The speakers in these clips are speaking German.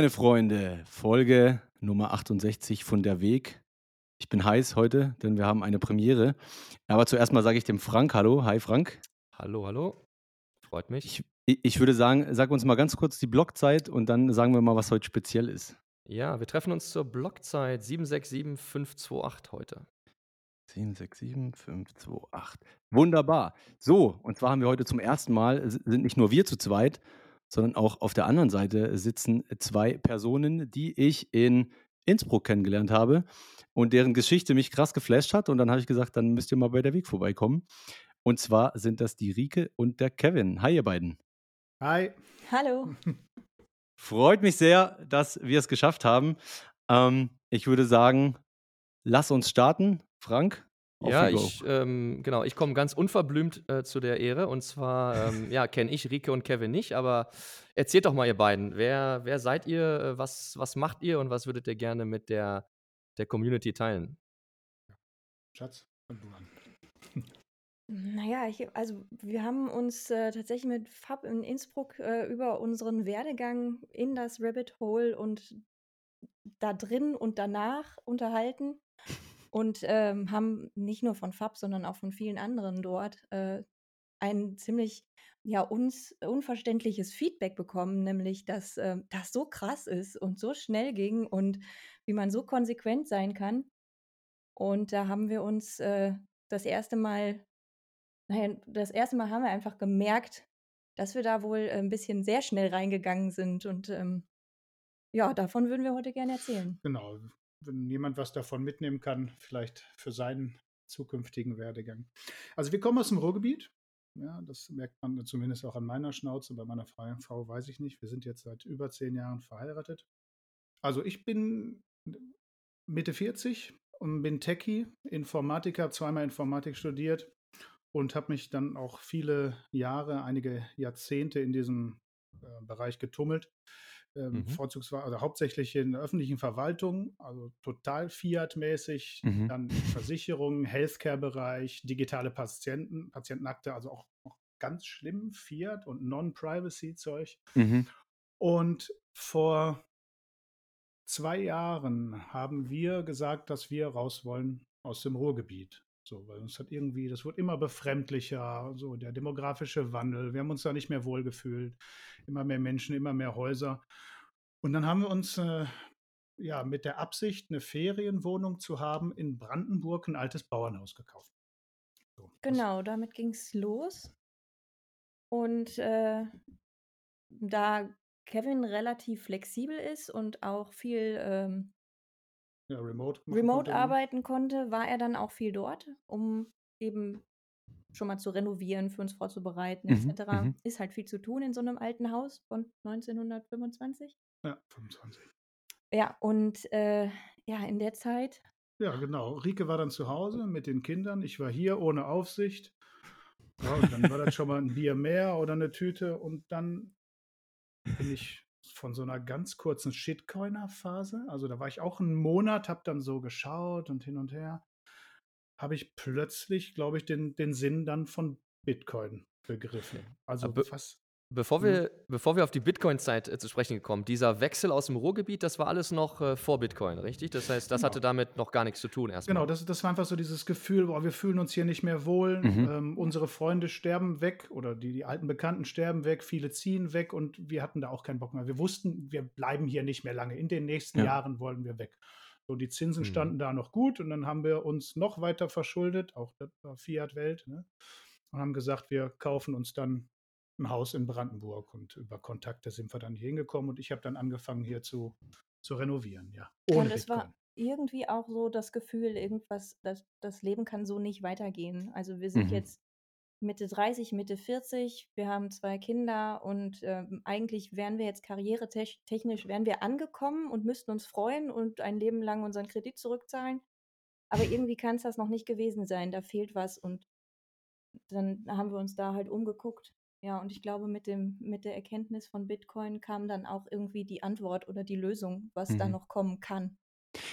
meine Freunde, Folge Nummer 68 von der Weg. Ich bin heiß heute, denn wir haben eine Premiere. Aber zuerst mal sage ich dem Frank Hallo. Hi Frank. Hallo, hallo. Freut mich. Ich, ich würde sagen, sag uns mal ganz kurz die Blockzeit und dann sagen wir mal, was heute speziell ist. ja, wir treffen uns zur Blockzeit 767528 heute. 767528. Wunderbar. So, und zwar haben wir heute zum ersten Mal, sind nicht nur wir zu zweit, sondern auch auf der anderen Seite sitzen zwei Personen, die ich in Innsbruck kennengelernt habe und deren Geschichte mich krass geflasht hat. Und dann habe ich gesagt, dann müsst ihr mal bei der Weg vorbeikommen. Und zwar sind das die Rike und der Kevin. Hi, ihr beiden. Hi. Hallo. Freut mich sehr, dass wir es geschafft haben. Ähm, ich würde sagen, lass uns starten. Frank? Ja, ich, ähm, genau, ich komme ganz unverblümt äh, zu der Ehre. Und zwar, ähm, ja, kenne ich Rike und Kevin nicht, aber erzählt doch mal, ihr beiden. Wer, wer seid ihr? äh, Was, was macht ihr und was würdet ihr gerne mit der, der Community teilen? Schatz, fang du an. Naja, ich, also wir haben uns äh, tatsächlich mit Fab in Innsbruck äh, über unseren Werdegang in das Rabbit Hole und da drin und danach unterhalten und ähm, haben nicht nur von Fab, sondern auch von vielen anderen dort äh, ein ziemlich ja, uns unverständliches Feedback bekommen, nämlich dass äh, das so krass ist und so schnell ging und wie man so konsequent sein kann. Und da haben wir uns äh, das erste Mal Nein, das erste Mal haben wir einfach gemerkt, dass wir da wohl äh, ein bisschen sehr schnell reingegangen sind und, ähm, ja, davon würden wir heute gerne erzählen. Genau, wenn jemand was davon mitnehmen kann, vielleicht für seinen zukünftigen Werdegang. Also wir kommen aus dem Ruhrgebiet. Ja, das merkt man zumindest auch an meiner Schnauze. Bei meiner Frau, Frau weiß ich nicht. Wir sind jetzt seit über zehn Jahren verheiratet. Also ich bin Mitte 40 und bin Techie, Informatiker, zweimal Informatik studiert und habe mich dann auch viele Jahre, einige Jahrzehnte in diesem äh, Bereich getummelt. Ähm, Mhm. Vorzugsweise, also hauptsächlich in der öffentlichen Verwaltung, also total Fiat-mäßig, Mhm. dann Versicherungen, Healthcare-Bereich, digitale Patienten, Patientenakte, also auch, auch ganz schlimm Fiat und Non-Privacy-Zeug. Mhm. Und vor zwei Jahren haben wir gesagt, dass wir raus wollen aus dem Ruhrgebiet. So, weil uns hat irgendwie, das wird immer befremdlicher, so der demografische Wandel. Wir haben uns da nicht mehr wohlgefühlt. Immer mehr Menschen, immer mehr Häuser. Und dann haben wir uns äh, ja mit der Absicht, eine Ferienwohnung zu haben, in Brandenburg ein altes Bauernhaus gekauft. So, Genau, damit ging es los. Und äh, da Kevin relativ flexibel ist und auch viel ähm, ja, remote, remote konnte. arbeiten konnte, war er dann auch viel dort, um eben schon mal zu renovieren, für uns vorzubereiten, Mhm, etc. mhm. Ist halt viel zu tun in so einem alten Haus von 1925. Ja, 25. Ja, und äh, ja, in der Zeit Ja, genau. Rike war dann zu Hause mit den Kindern. Ich war hier ohne Aufsicht. Ja, und dann war das schon mal ein Bier mehr oder eine Tüte. Und dann bin ich von so einer ganz kurzen Shitcoiner-Phase, also da war ich auch einen Monat, habe dann so geschaut und hin und her, habe ich plötzlich, glaube ich, den, den Sinn dann von Bitcoin begriffen. Also Aber- was, Bevor Mhm. wir, bevor wir auf die Bitcoin-Zeit äh, zu sprechen gekommen, dieser Wechsel aus dem Ruhrgebiet, das war alles noch äh, vor Bitcoin, richtig? Das heißt, das Genau. hatte damit noch gar nichts zu tun erstmal. Genau, das, das war einfach so dieses Gefühl, boah, wir fühlen uns hier nicht mehr wohl, Mhm. ähm, unsere Freunde sterben weg oder die, die alten Bekannten sterben weg, viele ziehen weg und wir hatten da auch keinen Bock mehr. Wir wussten, wir bleiben hier nicht mehr lange. In den nächsten Ja. Jahren wollen wir weg. So, die Zinsen Mhm. standen da noch gut und dann haben wir uns noch weiter verschuldet, auch war Fiat-Welt, ne? und haben gesagt, wir kaufen uns dann ein Haus in Brandenburg und über Kontakte sind wir dann hier hingekommen und ich habe dann angefangen hier zu, zu renovieren, ja. Und es war Bitcoin. irgendwie auch so das Gefühl, irgendwas, das, das Leben kann so nicht weitergehen. Also wir sind Mhm. jetzt Mitte 30, Mitte 40, wir haben zwei Kinder und ähm, eigentlich wären wir jetzt karrieretechnisch, wären wir angekommen und müssten uns freuen und ein Leben lang unseren Kredit zurückzahlen. Aber irgendwie kann es das noch nicht gewesen sein, da fehlt was und dann haben wir uns da halt umgeguckt Ja, und ich glaube, mit dem mit der Erkenntnis von Bitcoin kam dann auch irgendwie die Antwort oder die Lösung, was da Mhm. noch kommen kann.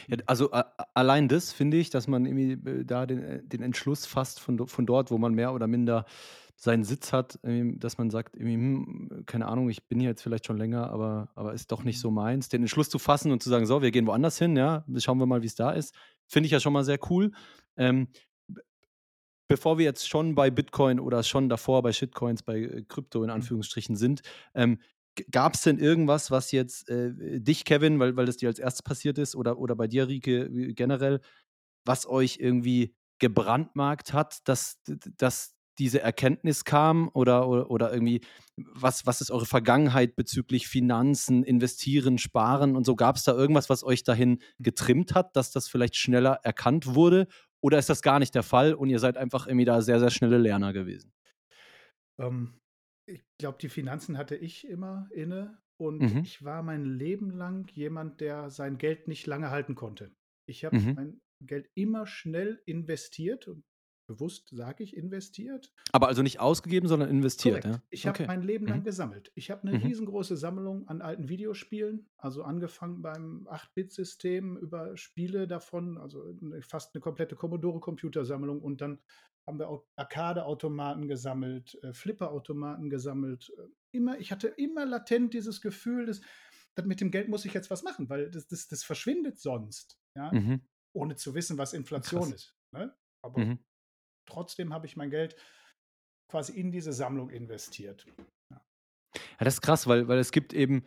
Ja, also a allein das finde ich, dass man irgendwie, äh, da den äh, den Entschluss fasst von von dort, wo man mehr oder minder seinen Sitz hat, ähm, dass man sagt irgendwie: „Hm, keine Ahnung, ich bin hier jetzt vielleicht schon länger, aber aber ist doch nicht so Mhm. meins.“ Den Entschluss zu fassen und zu sagen: „So, wir gehen woanders hin, ja, schauen wir mal, wie's da ist“, finde ich ja schon mal sehr cool. Ähm, bevor wir jetzt schon bei Bitcoin oder schon davor bei Shitcoins, bei, äh, Krypto in Mhm. Anführungsstrichen sind, ähm, g gab's denn irgendwas, was jetzt, äh, dich, Kevin, weil weil das dir als Erstes passiert ist oder oder bei dir, Rike, äh, generell, was euch irgendwie gebrandmarkt hat, dass dass diese Erkenntnis kam oder oder oder irgendwie was was ist eure Vergangenheit bezüglich Finanzen, Investieren, Sparen und so? Gab's da irgendwas, was euch dahin getrimmt hat, dass das vielleicht schneller erkannt wurde? Oder ist das gar nicht der Fall und ihr seid einfach irgendwie da sehr, sehr schnelle Lerner gewesen? Ähm, ich glaube, die Finanzen hatte ich immer inne und Mhm. ich war mein Leben lang jemand, der sein Geld nicht lange halten konnte. Ich habe Mhm. mein Geld immer schnell investiert und bewusst sage ich investiert. Aber also nicht ausgegeben, sondern investiert, ja? Ich habe Okay. mein Leben lang Mhm. gesammelt. Ich habe 'ne Mhm. riesengroße Sammlung an alten Videospielen, also angefangen beim 8-Bit-System über Spiele davon, also fast 'ne komplette Commodore-Computersammlung und dann haben wir auch Arcade-Automaten gesammelt, äh, Flipperautomaten gesammelt. Äh, immer ich hatte immer latent dieses Gefühl, dass das mit dem Geld muss ich jetzt was machen, weil das das das verschwindet sonst, ja, Mhm. ohne zu wissen, was Inflation Krass. ist, ne? Aber Mhm. Trotzdem habe ich mein Geld quasi in diese Sammlung investiert. Ja. Ja, das ist krass, weil weil es gibt eben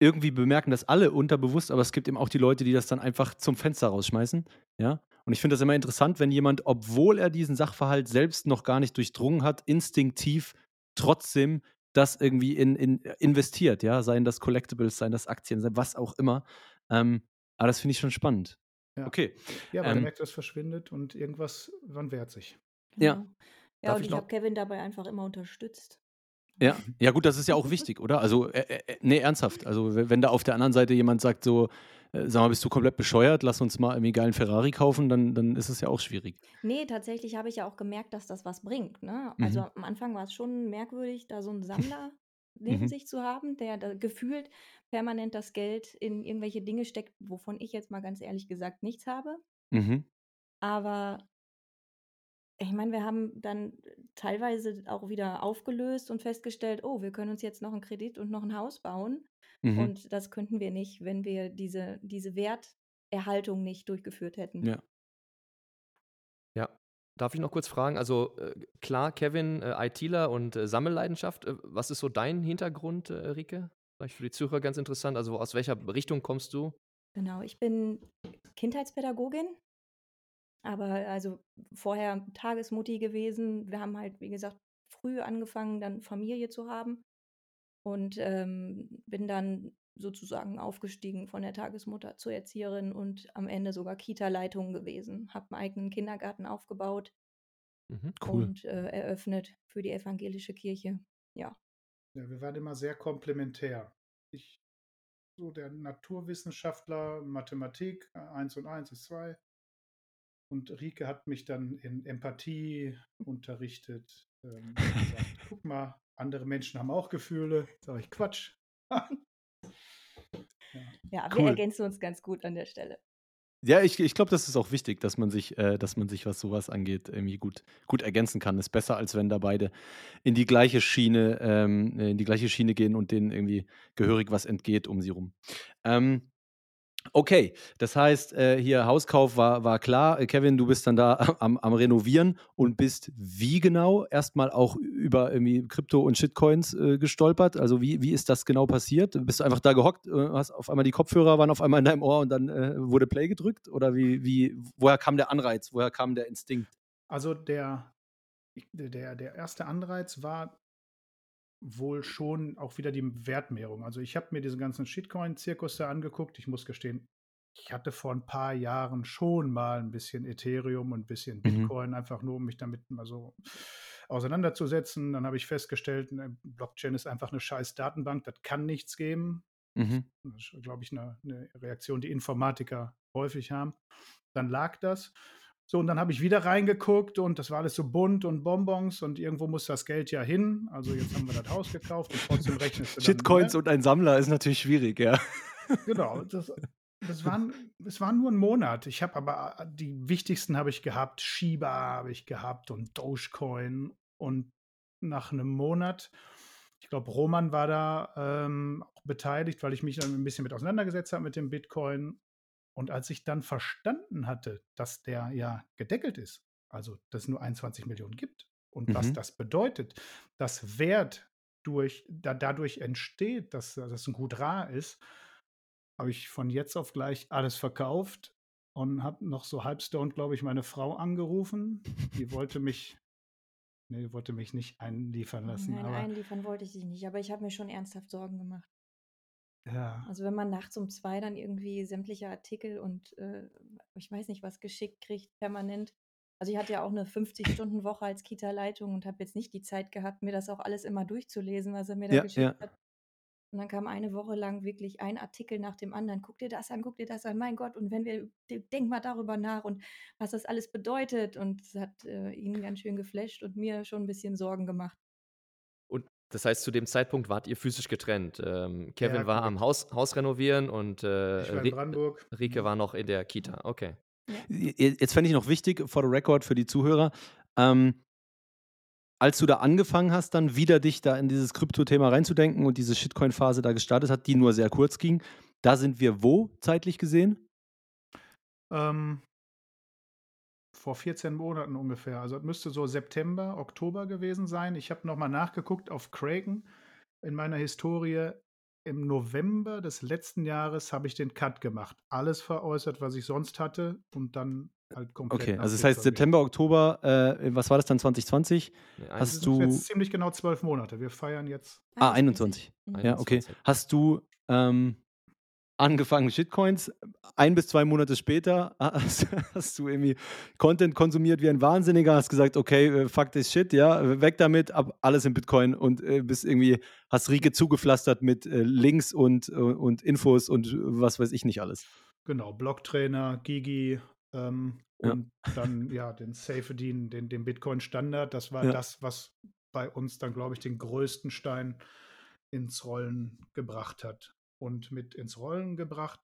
irgendwie bemerken das alle unterbewusst, aber es gibt eben auch die Leute, die das dann einfach zum Fenster rausschmeißen, ja? Und ich finde das immer interessant, wenn jemand, obwohl er diesen Sachverhalt selbst noch gar nicht durchdrungen hat, instinktiv trotzdem das irgendwie in in investiert, ja? Seien das Collectibles, seien das Aktien, sei was auch immer. Ähm, aber das finde ich schon spannend. Ja. Okay. Ja, weil der Ähm merkt, das verschwindet und irgendwas wann wehrt sich. Ja. Genau. Ja, Darf und ich ich habe Kevin dabei einfach immer unterstützt. Ja. Ja gut, das ist ja auch wichtig, oder? Also, äh, äh, ne, ernsthaft. Also, we wenn da auf der anderen Seite jemand sagt so: „Äh, sag mal, bist du komplett bescheuert? Lass uns mal irgendwie geilen Ferrari kaufen“, dann dann ist es ja auch schwierig. Ne, tatsächlich habe ich ja auch gemerkt, dass das was bringt, ne? Also, Mhm. am Anfang war's schon merkwürdig, da so 'n Sammler neben Mhm. sich zu haben, der da gefühlt permanent das Geld in irgendwelche Dinge steckt, wovon ich jetzt mal ganz ehrlich gesagt nichts habe. Mhm. Aber ich meine, wir haben dann teilweise auch wieder aufgelöst und festgestellt: „Oh, wir können uns jetzt noch 'n Kredit und noch 'n Haus bauen.“ Mhm. Und das könnten wir nicht, wenn wir diese diese Werterhaltung nicht durchgeführt hätten. Ja. Ja. Darf ich noch kurz fragen? Also, äh, klar, Kevin, äh, ITler und, äh, Sammelleidenschaft. Äh, was ist so dein Hintergrund, äh, Rike? Vielleicht für die Zuhörer ganz interessant. Also, aus welcher Richtung kommst du? Genau, ich bin Kindheitspädagogin. Aber also vorher Tagesmutti gewesen. Wir haben halt, wie gesagt, früh angefangen, dann Familie zu haben und, ähm, bin dann sozusagen aufgestiegen von der Tagesmutter zur Erzieherin und am Ende sogar Kita-Leitung gewesen. Habe 'n eigenen Kindergarten aufgebaut Mhm. Cool. und, äh, eröffnet für die evangelische Kirche. Ja. Ja, wir waren immer sehr komplementär. Ich so der Naturwissenschaftler, Mathematik, äh, 1 und 1 ist 2. Und Rike hat mich dann in Empathie unterrichtet, ähm, gesagt: „Guck mal, andere Menschen haben auch Gefühle.“ Sage ich: „Quatsch.“ Ja. Wir Cool. ergänzen uns ganz gut an der Stelle. Ja, ich ich glaube, das ist auch wichtig, dass man sich äh, dass man sich, was so was angeht, irgendwie gut gut ergänzen kann. Ist besser, als wenn da beide in die gleiche Schiene ähm, in die gleiche Schiene gehen und denen irgendwie gehörig was entgeht um sie rum. Ähm, okay, das heißt, äh, hier Hauskauf war war klar. Äh, Kevin, du bist dann da am am Renovieren und bist wie genau? Erst mal auch über irgendwie Krypto und Shitcoins, äh, gestolpert? Also, wie wie ist das genau passiert? Bist du einfach da gehockt, äh, hast auf einmal die Kopfhörer waren auf einmal in deinem Ohr und dann, äh, wurde Play gedrückt? Oder wie wie woher kam der Anreiz? Woher kam der Instinkt? Also, der der der erste Anreiz war wohl schon auch wieder die Wertmehrung. Also, ich habe mir diesen ganzen Shitcoin-Zirkus da angeguckt. Ich muss gestehen, ich hatte vor 'n paar Jahren schon mal 'n bisschen Ethereum und 'n bisschen Mhm. Bitcoin, einfach nur, um mich damit mal so auseinanderzusetzen. Dann habe ich festgestellt, ne, Blockchain ist einfach 'ne scheiß Datenbank, das kann nichts geben. Mhm. Das ist, glaube ich, 'ne 'ne Reaktion, die Informatiker häufig haben. Dann lag das. So, und dann habe ich wieder reingeguckt und das war alles so bunt und Bonbons und irgendwo muss das Geld ja hin. Also jetzt haben wir das Haus gekauft und trotzdem rechnest du Shitcoins und ein Sammler ist natürlich schwierig, ja. Genau, das, das, waren, das war nur ein Monat. Ich habe aber äh, die wichtigsten habe ich gehabt. Shiba habe ich gehabt und Dogecoin. Und nach einem Monat, ich glaube, Roman war da ähm, auch beteiligt, weil ich mich dann ein bisschen mit auseinandergesetzt habe mit dem Bitcoin. Und als ich dann verstanden hatte, dass der ja gedeckelt ist, also dass es nur 21 Millionen gibt und was Mhm. das bedeutet, dass Wert durch, da, dadurch entsteht, dass das ein gut rar ist, habe ich von jetzt auf gleich alles verkauft und habe noch so halbstoned, glaube ich, meine Frau angerufen. Die wollte mich, nee, wollte mich nicht einliefern lassen, Nein, einliefern wollte ich dich nicht, aber ich habe mir schon ernsthaft Sorgen gemacht. Ja, Also wenn man nachts um zwei dann irgendwie sämtliche Artikel und äh, ich weiß nicht was geschickt kriegt, permanent. Also ich hatte ja auch eine 50-Stunden-Woche als Kita-Leitung und habe jetzt nicht die Zeit gehabt, mir das auch alles immer durchzulesen, was er mir da Ja, geschickt ja. hat. Und dann kam eine Woche lang wirklich ein Artikel nach dem anderen. Guck dir das an, guck dir das an, mein Gott. Und wenn wir, de- denk mal darüber nach und was das alles bedeutet. Und es hat äh, ihn ganz schön geflasht und mir schon ein bisschen Sorgen gemacht. Das heißt, zu dem Zeitpunkt wart ihr physisch getrennt. Ähm, Kevin Ja, war am. Haus, Haus renovieren und äh, ich war in Brandenburg. Rike war noch in der Kita. Okay. Jetzt fände ich noch wichtig, for the record für die Zuhörer, ähm, als du da angefangen hast, dann wieder dich da in dieses Krypto-Thema reinzudenken und diese Shitcoin-Phase da gestartet hat, die nur sehr kurz ging, da sind wir wo zeitlich gesehen? Ähm, vor 14 Monaten ungefähr. Also es müsste so September, Oktober gewesen sein. Ich habe nochmal nachgeguckt auf Kraken in meiner Historie. Im November des letzten Jahres habe ich den Cut gemacht. Alles veräußert, was ich sonst hatte und dann halt komplett. Okay, also das heißt September, Oktober, äh, was war das dann 2020? Nee. Hast Das du- sind jetzt ziemlich genau zwölf Monate. Wir feiern jetzt. Ah, 21. Mhm. Ja, okay. 21. Hast du ähm, angefangen Shitcoins, ein bis zwei Monate später hast, hast du irgendwie Content konsumiert wie ein Wahnsinniger, hast gesagt, okay, äh, fuck this shit, ja, weg damit, ab alles in Bitcoin und äh, bist irgendwie, hast Rieke zugepflastert mit äh, Links und, äh, und Infos und äh, was weiß ich nicht alles. Genau, Blocktrainer, Gigi ähm, Ja. und dann ja den Safedin, den, den Bitcoin-Standard. Das war Ja. das, was bei uns dann, glaube ich, den größten Stein ins Rollen gebracht hat. Und mit ins Rollen gebracht,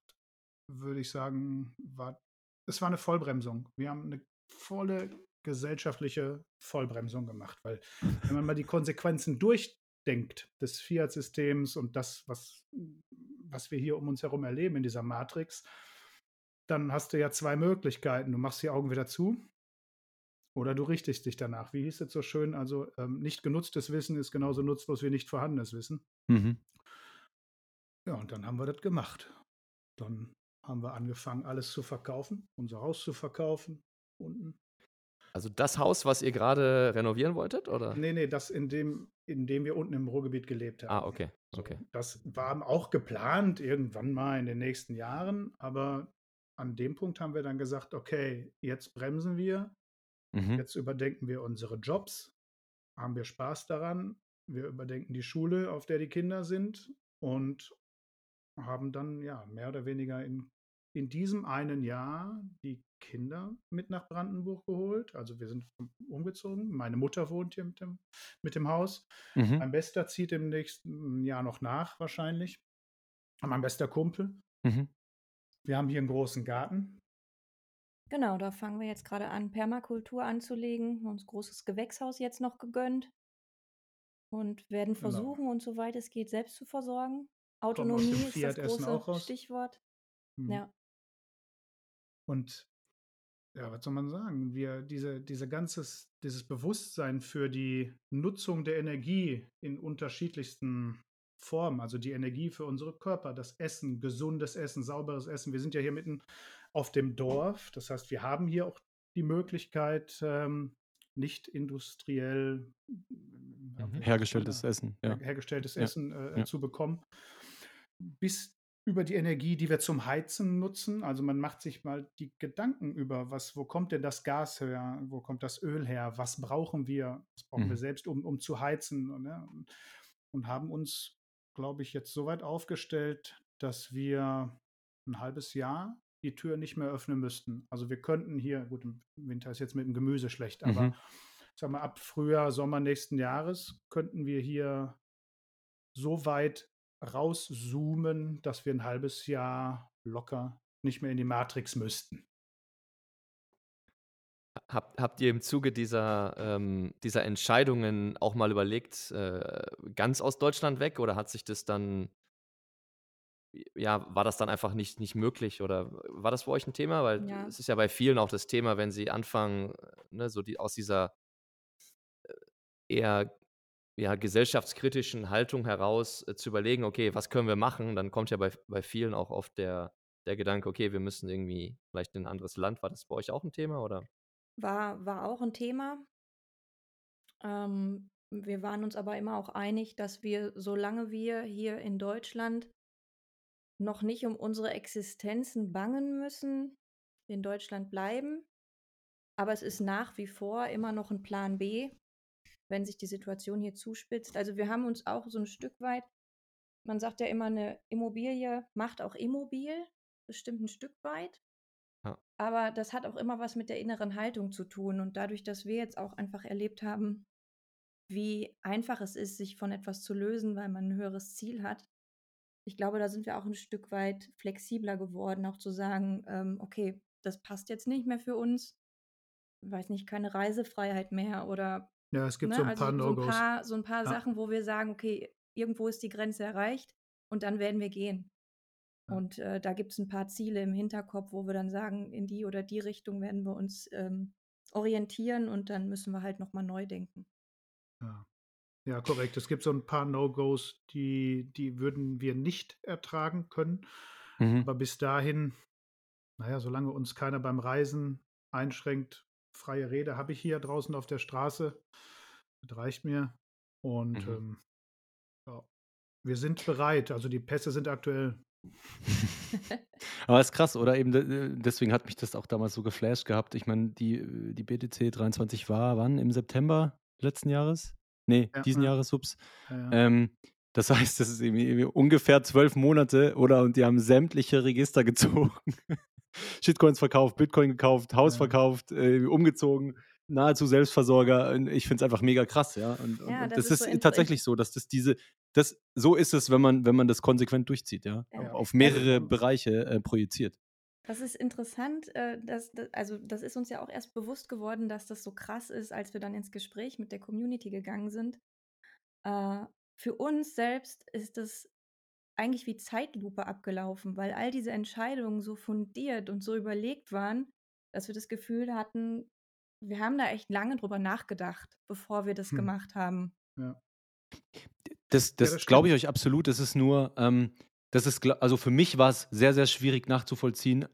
würde ich sagen, war es war eine Vollbremsung. Wir haben eine volle gesellschaftliche Vollbremsung gemacht, weil wenn man mal die Konsequenzen durchdenkt des Fiat-Systems und das, was, was wir hier um uns herum erleben in dieser Matrix, dann hast du ja zwei Möglichkeiten. Du machst die Augen wieder zu oder du richtest dich danach. Wie hieß es so schön? Also ähm, nicht genutztes Wissen ist genauso nutzlos wie nicht vorhandenes Wissen. Mhm. Ja, und dann haben wir das gemacht. Dann haben wir angefangen, alles zu verkaufen, unser Haus zu verkaufen. Unten. Also das Haus, was ihr gerade renovieren wolltet, oder? Nee, nee, das, in dem, in dem wir unten im Ruhrgebiet gelebt haben. Ah, okay. So, Okay. Das war auch geplant irgendwann mal in den nächsten Jahren, aber an dem Punkt haben wir dann gesagt, okay, jetzt bremsen wir, Mhm. jetzt überdenken wir unsere Jobs, haben wir Spaß daran, wir überdenken die Schule, auf der die Kinder sind und haben dann ja mehr oder weniger in, in diesem einen Jahr die Kinder mit nach Brandenburg geholt. Also wir sind umgezogen. Meine Mutter wohnt hier mit dem, mit dem Haus. Mhm. Mein Bester zieht im nächsten Jahr noch nach, wahrscheinlich. Mein bester Kumpel. Mhm. Wir haben hier einen großen Garten. Genau, da fangen wir jetzt gerade an, Permakultur anzulegen. Uns großes Gewächshaus jetzt noch gegönnt. Und werden Genau. versuchen, uns soweit es geht, selbst zu versorgen. Autonomie ist das große. Stichwort. Mhm. Ja. Und ja, was soll man sagen? Wir, diese, diese ganzes, dieses Bewusstsein für die Nutzung der Energie in unterschiedlichsten Formen, also die Energie für unsere Körper, das Essen, gesundes Essen, sauberes Essen. Wir sind ja hier mitten auf dem Dorf. Das heißt, wir haben hier auch die Möglichkeit, ähm, nicht industriell ja, wie- Hergestelltes Essen, ja. her- hergestelltes Ja, Essen äh, ja. zu bekommen. Bis über die Energie, die wir zum Heizen nutzen. Also man macht sich mal die Gedanken über, was, wo kommt denn das Gas her, wo kommt das Öl her, was brauchen wir, was brauchen Mhm. wir selbst, um, um zu heizen. Und, ne? und haben uns, glaube ich, jetzt so weit aufgestellt, dass wir ein halbes Jahr die Tür nicht mehr öffnen müssten. Also wir könnten hier, gut, im Winter ist jetzt mit dem Gemüse schlecht, aber Mhm. sag mal, ab Frühjahr, Sommer nächsten Jahres könnten wir hier so weit rauszoomen, dass wir ein halbes Jahr locker nicht mehr in die Matrix müssten. Habt, habt ihr im Zuge dieser, ähm, dieser Entscheidungen auch mal überlegt, äh, ganz aus Deutschland weg oder hat sich das dann, ja, war das dann einfach nicht, nicht möglich oder war das für euch ein Thema? Weil Ja. es ist ja bei vielen auch das Thema, wenn sie anfangen, äh, ne, so die, aus dieser äh, eher ja, gesellschaftskritischen Haltung heraus äh, zu überlegen, okay, was können wir machen, dann kommt ja bei, bei vielen auch oft der, der Gedanke, okay, wir müssen irgendwie vielleicht in ein anderes Land. War das bei euch auch ein Thema oder? War, war auch ein Thema. Ähm, wir waren uns aber immer auch einig, dass wir, solange wir hier in Deutschland noch nicht um unsere Existenzen bangen müssen, in Deutschland bleiben. Aber es ist nach wie vor immer noch ein Plan B, wenn sich die Situation hier zuspitzt. Also wir haben uns auch so ein Stück weit, man sagt ja immer, eine Immobilie macht auch immobil, bestimmt ein Stück weit. Ja. Aber das hat auch immer was mit der inneren Haltung zu tun. Und dadurch, dass wir jetzt auch einfach erlebt haben, wie einfach es ist, sich von etwas zu lösen, weil man ein höheres Ziel hat, ich glaube, da sind wir auch ein Stück weit flexibler geworden, auch zu sagen, ähm, okay, das passt jetzt nicht mehr für uns. Weiß nicht, keine Reisefreiheit mehr oder Ja, es gibt ne, so ein also paar so ein No-Gos. paar, so ein paar Ja. Sachen, wo wir sagen, okay, irgendwo ist die Grenze erreicht und dann werden wir gehen. Ja. Und äh, da gibt es ein paar Ziele im Hinterkopf, wo wir dann sagen, in die oder die Richtung werden wir uns ähm, orientieren und dann müssen wir halt nochmal neu denken. Ja. ja, korrekt. Es gibt so ein paar No-Gos, die, die würden wir nicht ertragen können. Mhm. Aber bis dahin, naja, solange uns keiner beim Reisen einschränkt, freie Rede habe ich hier draußen auf der Straße. Das reicht mir. Und Mhm. ähm, ja, wir sind bereit. Also die Pässe sind aktuell. Aber ist krass, oder? Eben de- deswegen hat mich das auch damals so geflasht gehabt. Ich meine, die, die BTC 23 war wann? Im September letzten Jahres? Nee, Ja, diesen ja. Jahres, ups. Ja. Ähm, das heißt, das ist irgendwie, irgendwie ungefähr zwölf Monate, oder? Und die haben sämtliche Register gezogen. Shitcoins verkauft, Bitcoin gekauft, Haus Ja. verkauft, äh, umgezogen, nahezu Selbstversorger. Ich finde es einfach mega krass, ja. Und, Ja, und das das, ist so tatsächlich so, dass das diese, das, so ist es, wenn man, wenn man das konsequent durchzieht, ja. Ja. Auf mehrere Also- Bereiche äh, projiziert. Das ist interessant, äh, dass, dass, also das ist uns ja auch erst bewusst geworden, dass das so krass ist, als wir dann ins Gespräch mit der Community gegangen sind. Äh, für uns selbst ist es eigentlich wie Zeitlupe abgelaufen, weil all diese Entscheidungen so fundiert und so überlegt waren, dass wir das Gefühl hatten, wir haben da echt lange drüber nachgedacht, bevor wir das Hm. gemacht haben. Ja. Das, das, das glaube ich euch absolut. Das ist nur, ähm, das ist, also für mich war es sehr, sehr schwierig nachzuvollziehen,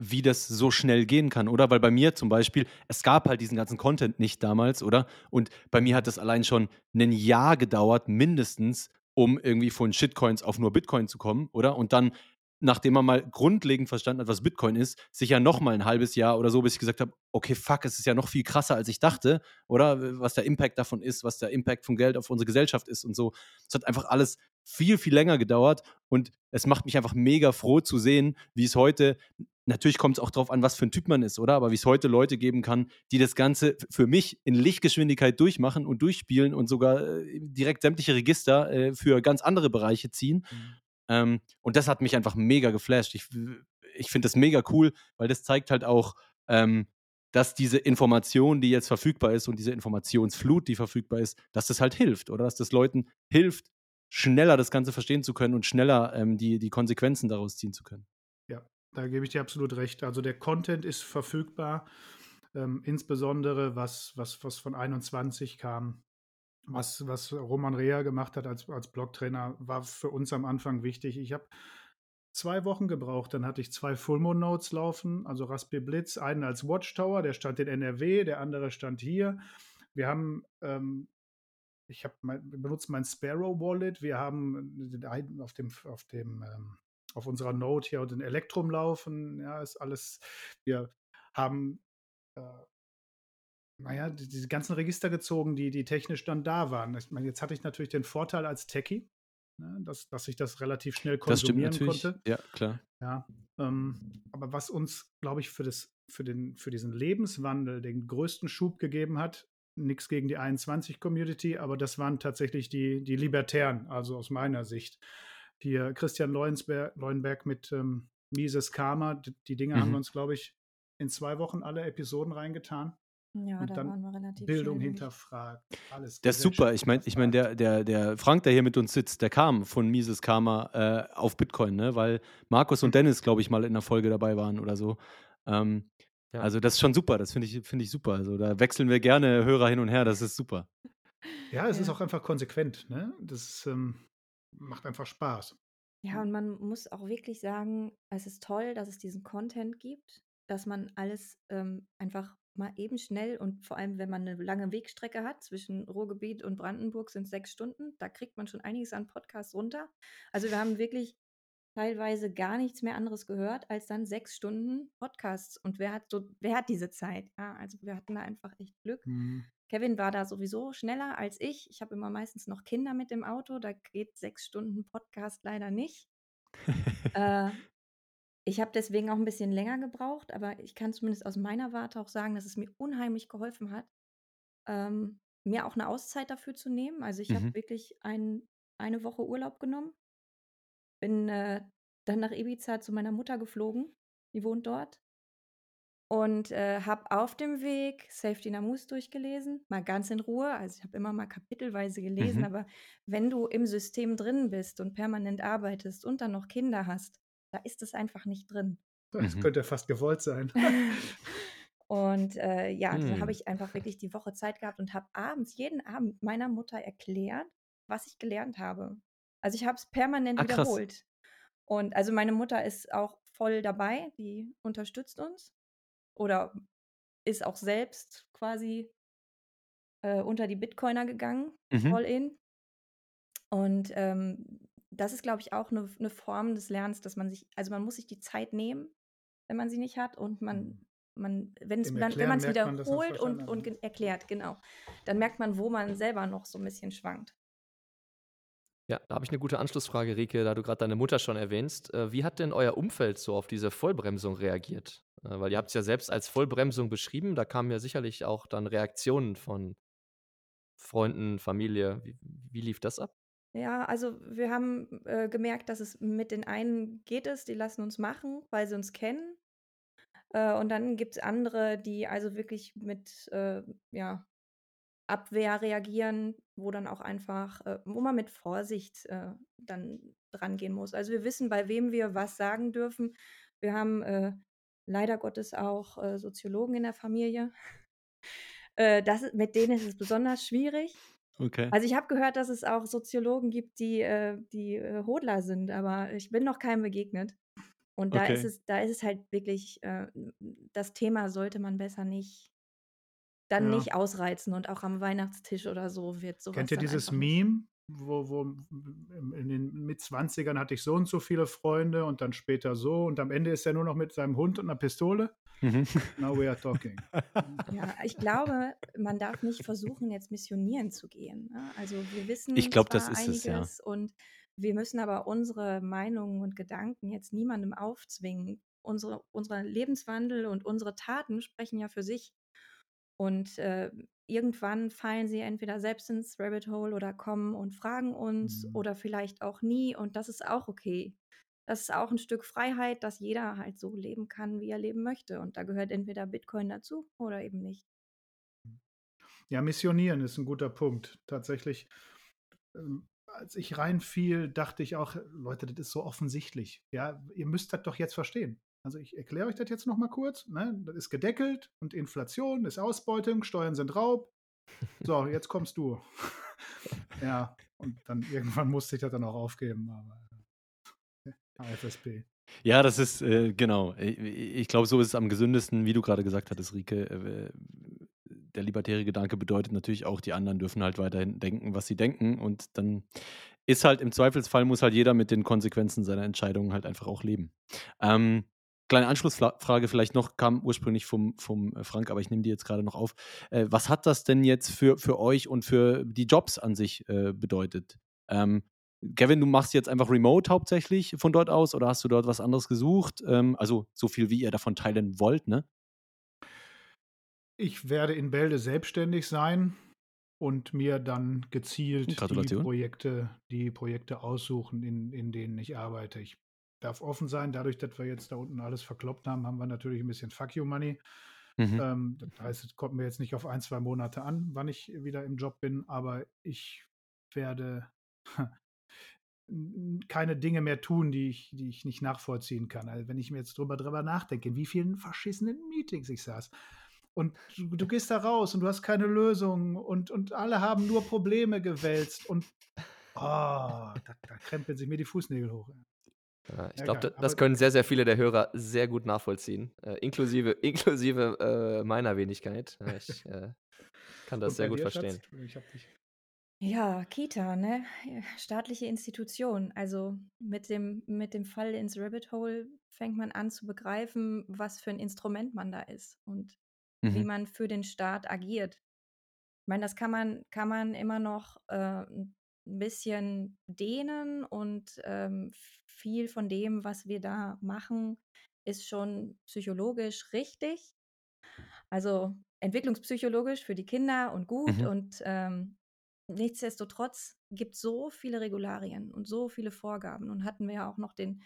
wie das so schnell gehen kann, oder? Weil bei mir zum Beispiel, es gab halt diesen ganzen Content nicht damals, oder? Und bei mir hat das allein schon ein Jahr gedauert, mindestens, um irgendwie von Shitcoins auf nur Bitcoin zu kommen, oder? Und dann, nachdem man mal grundlegend verstanden hat, was Bitcoin ist, sicher noch mal ein halbes Jahr oder so, bis ich gesagt habe, okay, fuck, es ist ja noch viel krasser, als ich dachte, oder? Was der Impact davon ist, was der Impact von Geld auf unsere Gesellschaft ist und so. Es hat einfach alles viel, viel länger gedauert und es macht mich einfach mega froh zu sehen, wie es heute, natürlich kommt es auch drauf an, was für ein Typ man ist, oder? Aber wie es heute Leute geben kann, die das Ganze für mich in Lichtgeschwindigkeit durchmachen und durchspielen und sogar äh, direkt sämtliche Register äh, für ganz andere Bereiche ziehen. Mhm. Ähm, und das hat mich einfach mega geflasht. Ich, ich finde das mega cool, weil das zeigt halt auch, ähm, dass diese Information, die jetzt verfügbar ist und diese Informationsflut, die verfügbar ist, dass das halt hilft oder dass das Leuten hilft, schneller das Ganze verstehen zu können und schneller ähm, die, die Konsequenzen daraus ziehen zu können. Da gebe ich dir absolut recht. Also der Content ist verfügbar, ähm, insbesondere was, was, was von 21 kam. Was, was Roman Rea gemacht hat als, als Blogtrainer, war für uns am Anfang wichtig. Ich habe zwei Wochen gebraucht, dann hatte ich zwei Fullmoon Notes laufen, also Raspberry Blitz, einen als Watchtower, der stand in NRW, der andere stand hier. Wir haben ähm, ich habe mein, benutzt mein Sparrow Wallet. Wir haben einen auf dem, auf dem, ähm, auf unserer Node hier den Elektrum laufen. Ja, ist alles. Wir haben, äh, naja, die, diese ganzen Register gezogen, die, die technisch dann da waren. Ich meine, jetzt hatte ich natürlich den Vorteil als Techie, ne, dass, dass ich das relativ schnell konsumieren konnte. Ja, klar. Ja, Ähm, aber was uns, glaube ich, für, das, für, den, für diesen Lebenswandel den größten Schub gegeben hat, nichts gegen die 21-Community, aber das waren tatsächlich die, die Libertären, also aus meiner Sicht. Hier Christian Leuensberg, Leuenberg mit ähm, Mises Karma, die, die Dinge haben Mhm. wir uns, glaube ich, in zwei Wochen alle Episoden reingetan. Ja, Und da dann waren wir relativ Bildung hinterfragt, alles. Das ist super. Ich meine, ich mein, der, der, der Frank, der hier mit uns sitzt, der kam von Mises Karma äh, auf Bitcoin, ne? weil Markus und Dennis, glaube ich, mal in der Folge dabei waren oder so. Ähm, Ja. Also das ist schon super, das finde ich, finde ich super. Also da wechseln wir gerne Hörer hin und her, das ist super. Ja, es ist Ja. auch einfach konsequent. Ne? Das ähm, macht einfach Spaß. Ja, und man muss auch wirklich sagen, es ist toll, dass es diesen Content gibt, dass man alles ähm, einfach mal eben schnell und vor allem, wenn man eine lange Wegstrecke hat, zwischen Ruhrgebiet und Brandenburg sind sechs Stunden, da kriegt man schon einiges an Podcasts runter. Also wir haben wirklich teilweise gar nichts mehr anderes gehört, als dann sechs Stunden Podcasts. Und wer hat so, wer hat diese Zeit? Ja, also wir hatten da einfach echt Glück. Mhm. Kevin war da sowieso schneller als ich. Ich habe immer meistens noch Kinder mit dem Auto. Da geht sechs Stunden Podcast leider nicht. äh, ich habe deswegen auch ein bisschen länger gebraucht, aber ich kann zumindest aus meiner Warte auch sagen, dass es mir unheimlich geholfen hat, ähm, mir auch eine Auszeit dafür zu nehmen. Also ich Mhm. habe wirklich ein, eine Woche Urlaub genommen, bin äh, dann nach Ibiza zu meiner Mutter geflogen, die wohnt dort, und äh, habe auf dem Weg Safety Namus durchgelesen, mal ganz in Ruhe. Also ich habe immer mal kapitelweise gelesen, Mhm. aber wenn du im System drin bist und permanent arbeitest und dann noch Kinder hast, da ist es einfach nicht drin. Das Mhm. könnte fast gewollt sein. Und äh, ja, dann Hm. habe ich einfach wirklich die Woche Zeit gehabt und habe abends, jeden Abend meiner Mutter erklärt, was ich gelernt habe. Also ich habe es permanent Ah, wiederholt. Und also meine Mutter ist auch voll dabei, die unterstützt uns oder ist auch selbst quasi äh, unter die Bitcoiner gegangen, Mhm. voll in. Und ähm, das ist, glaube ich, auch eine ne Form des Lernens, dass man sich, also man muss sich die Zeit nehmen, wenn man sie nicht hat und man, man wenn es dann, wenn man es man, wiederholt und, und ne? erklärt, genau, dann merkt man, wo man selber noch so ein bisschen schwankt. Ja, da habe ich eine gute Anschlussfrage, Rike, da du gerade deine Mutter schon erwähnst. Äh, wie hat denn euer Umfeld so auf diese Vollbremsung reagiert? Äh, weil ihr habt es ja selbst als Vollbremsung beschrieben, da kamen ja sicherlich auch dann Reaktionen von Freunden, Familie. Wie, wie lief das ab? Ja, also wir haben äh, gemerkt, dass es mit den einen geht es, die lassen uns machen, weil sie uns kennen. Äh, und dann gibt es andere, die also wirklich mit äh, ja, Abwehr reagieren, wo dann auch einfach, äh, wo man mit Vorsicht äh, dann drangehen muss. Also wir wissen, bei wem wir was sagen dürfen. Wir haben äh, leider Gottes auch äh, Soziologen in der Familie. Äh, das, ist- mit denen ist es besonders schwierig. Okay. Also ich habe gehört, dass es auch Soziologen gibt, die, äh, die Hodler sind, aber ich bin noch keinem begegnet. Und da ist Okay. es, da ist es halt wirklich, das Thema sollte man besser nicht, dann Ja. nicht ausreizen und auch am Weihnachtstisch oder so wird sowas Kennt ihr dieses. Meme, wo, wo in den Mit-20ern hatte ich so und so viele Freunde und dann später so und am Ende ist er nur noch mit seinem Hund und einer Pistole? Mhm. Now we are talking. Ja, ich glaube, man darf nicht versuchen, jetzt missionieren zu gehen. Ne? Also wir wissen Ich glaube, das ist es, ja. einiges und wir müssen aber unsere Meinungen und Gedanken jetzt niemandem aufzwingen. Unsere, unser Lebenswandel und unsere Taten sprechen ja für sich. Und äh, irgendwann fallen sie entweder selbst ins Rabbit Hole oder kommen und fragen uns Mhm. oder vielleicht auch nie. Und das ist auch okay. Das ist auch ein Stück Freiheit, dass jeder halt so leben kann, wie er leben möchte. Und da gehört entweder Bitcoin dazu oder eben nicht. Ja, missionieren ist ein guter Punkt. Tatsächlich, ähm, als ich reinfiel, dachte ich auch, Leute, das ist so offensichtlich. Ja, ihr müsst das doch jetzt verstehen. Also ich erkläre euch das jetzt noch mal kurz. Ne? Das ist gedeckelt und Inflation ist Ausbeutung, Steuern sind Raub. So, jetzt kommst du. ja, und dann irgendwann musste ich das dann auch aufgeben. Aber äh, AFSP. Ja, das ist, äh, genau. Ich, ich glaube, so ist es am gesündesten, wie du gerade gesagt hattest, Rike. Äh, der libertäre Gedanke bedeutet natürlich auch, die anderen dürfen halt weiterhin denken, was sie denken. Und dann ist halt im Zweifelsfall, muss halt jeder mit den Konsequenzen seiner Entscheidungen halt einfach auch leben. Ähm, kleine Anschlussfrage vielleicht noch, kam ursprünglich vom, vom äh, Frank, aber ich nehme die jetzt gerade noch auf. Äh, was hat das denn jetzt für, für euch und für die Jobs an sich äh, bedeutet? Ähm, Kevin, du machst jetzt einfach remote hauptsächlich von dort aus oder hast du dort was anderes gesucht? Ähm, also so viel, wie ihr davon teilen wollt, ne? Ich werde in Bälde selbstständig sein und mir dann gezielt die. Projekte, die Projekte aussuchen, in, in denen ich arbeite. Ich darf offen sein, dadurch, dass wir jetzt da unten alles verkloppt haben, haben wir natürlich ein bisschen Fuck you Money. Mhm. Ähm, das heißt, es kommt mir jetzt nicht auf ein, zwei Monate an, wann ich wieder im Job bin, aber ich werde keine Dinge mehr tun, die ich, die ich nicht nachvollziehen kann. Also wenn ich mir jetzt drüber, drüber nachdenke, in wie vielen verschissenen Meetings ich saß. Und du, du gehst da raus und du hast keine Lösung und, und alle haben nur Probleme gewälzt und oh, da, da krempeln sich mir die Fußnägel hoch. Ja, ich Ja, glaube, das können sehr, sehr viele der Hörer sehr gut nachvollziehen. Äh, inklusive inklusive äh, meiner Wenigkeit. Ja, ich äh, kann das sehr gut dir, verstehen. Schatz? Ja, Kita, ne? Staatliche Institution. Also mit dem, mit dem Fall ins Rabbit Hole fängt man an zu begreifen, was für ein Instrument man da ist und wie Mhm. man für den Staat agiert. Ich meine, das kann man, kann man immer noch äh, ein bisschen dehnen und ähm, viel von dem, was wir da machen, ist schon psychologisch richtig. Also entwicklungspsychologisch für die Kinder und gut. Mhm. Und ähm, nichtsdestotrotz gibt es so viele Regularien und so viele Vorgaben. Und hatten wir ja auch noch den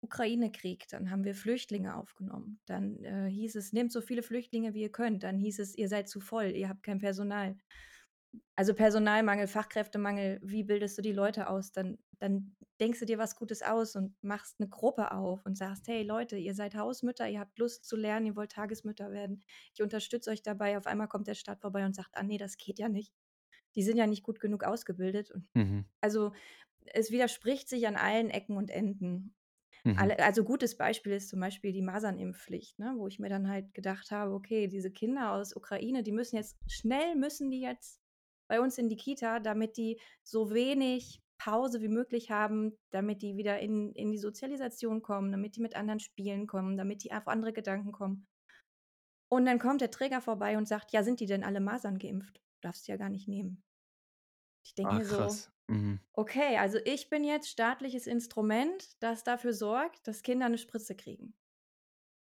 Ukraine-Krieg, dann haben wir Flüchtlinge aufgenommen. Dann äh, hieß es, nehmt so viele Flüchtlinge, wie ihr könnt. Dann hieß es, ihr seid zu voll, ihr habt kein Personal. Also Personalmangel, Fachkräftemangel, wie bildest du die Leute aus? Dann, dann denkst du dir was Gutes aus und machst eine Gruppe auf und sagst, hey Leute, ihr seid Hausmütter, ihr habt Lust zu lernen, ihr wollt Tagesmütter werden. Ich unterstütze euch dabei. Auf einmal kommt der Staat vorbei und sagt, ah nee, das geht ja nicht. Die sind ja nicht gut genug ausgebildet. Mhm. also es widerspricht sich an allen Ecken und Enden. Mhm. Also gutes Beispiel ist zum Beispiel die Masernimpfpflicht, ne, wo ich mir dann halt gedacht habe, okay, diese Kinder aus Ukraine, die müssen jetzt schnell müssen die jetzt bei uns in die Kita, damit die so wenig Pause wie möglich haben, damit die wieder in, in die Sozialisation kommen, damit die mit anderen spielen kommen, damit die auf andere Gedanken kommen. Und dann kommt der Träger vorbei und sagt, ja, sind die denn alle Masern geimpft? Darfst du ja gar nicht nehmen. Ich denke Ah, mir so, krass. Mhm. Okay, also ich bin jetzt staatliches Instrument, das dafür sorgt, dass Kinder eine Spritze kriegen.